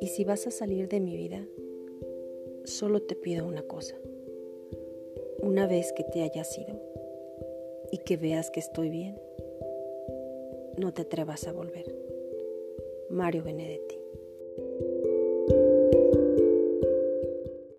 Y si vas a salir de mi vida, solo te pido una cosa. Una vez que te hayas ido y que veas que estoy bien, no te atrevas a volver. Mario Benedetti